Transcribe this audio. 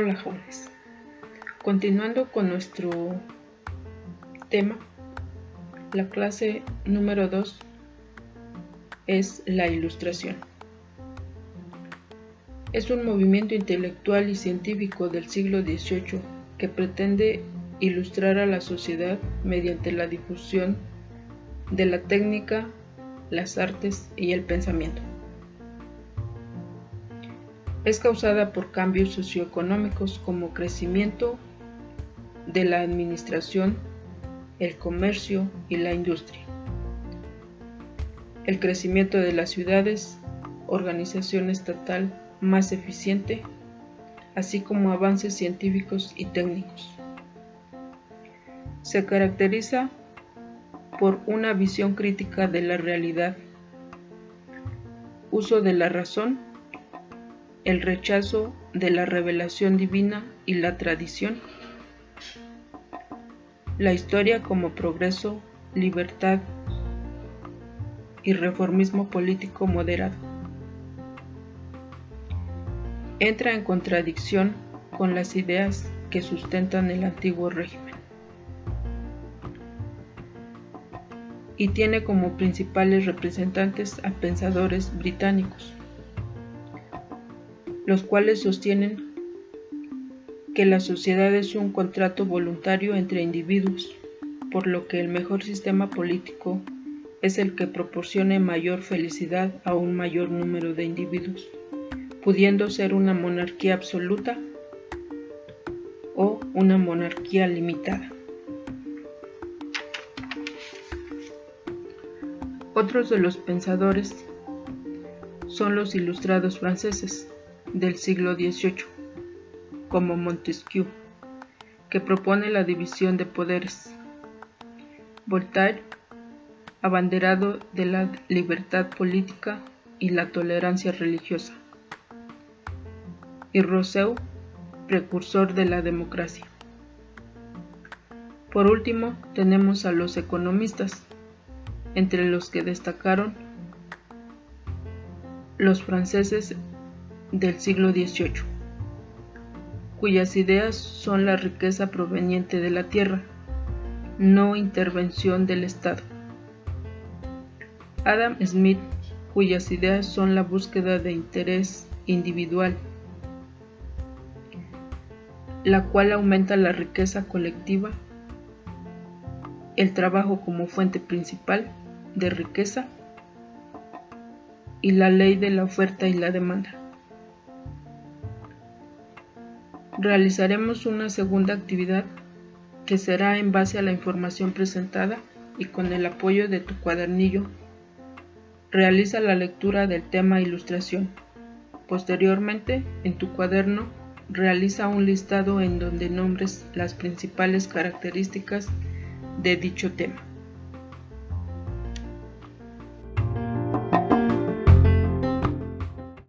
Hola jóvenes, continuando con nuestro tema, la clase número 2 es la ilustración. Es un movimiento intelectual y científico del siglo XVIII que pretende ilustrar a la sociedad mediante la difusión de la técnica, las artes y el pensamiento. Es causada por cambios socioeconómicos como crecimiento de la administración, el comercio y la industria, el crecimiento de las ciudades, organización estatal más eficiente, así como avances científicos y técnicos. Se caracteriza por una visión crítica de la realidad, uso de la razón, el rechazo de la revelación divina y la tradición, la historia como progreso, libertad y reformismo político moderado. Entra en contradicción con las ideas que sustentan el antiguo régimen. y tiene como principales representantes a pensadores británicos, los cuales sostienen que la sociedad es un contrato voluntario entre individuos, por lo que el mejor sistema político es el que proporcione mayor felicidad a un mayor número de individuos, pudiendo ser una monarquía absoluta o una monarquía limitada. Otros de los pensadores son los ilustrados franceses del siglo XVIII, como Montesquieu, que propone la división de poderes. Voltaire, abanderado de la libertad política y la tolerancia religiosa. Y Rousseau, precursor de la democracia. Por último, tenemos a los economistas, entre los que destacaron los franceses del siglo XVIII, cuyas ideas son la riqueza proveniente de la tierra, no intervención del Estado. Adam Smith, cuyas ideas son la búsqueda de interés individual, la cual aumenta la riqueza colectiva, el trabajo como fuente principal de riqueza y la ley de la oferta y la demanda. Realizaremos una segunda actividad que será en base a la información presentada y con el apoyo de tu cuadernillo. Realiza la lectura del tema ilustración. Posteriormente, en tu cuaderno, realiza un listado en donde nombres las principales características de dicho tema.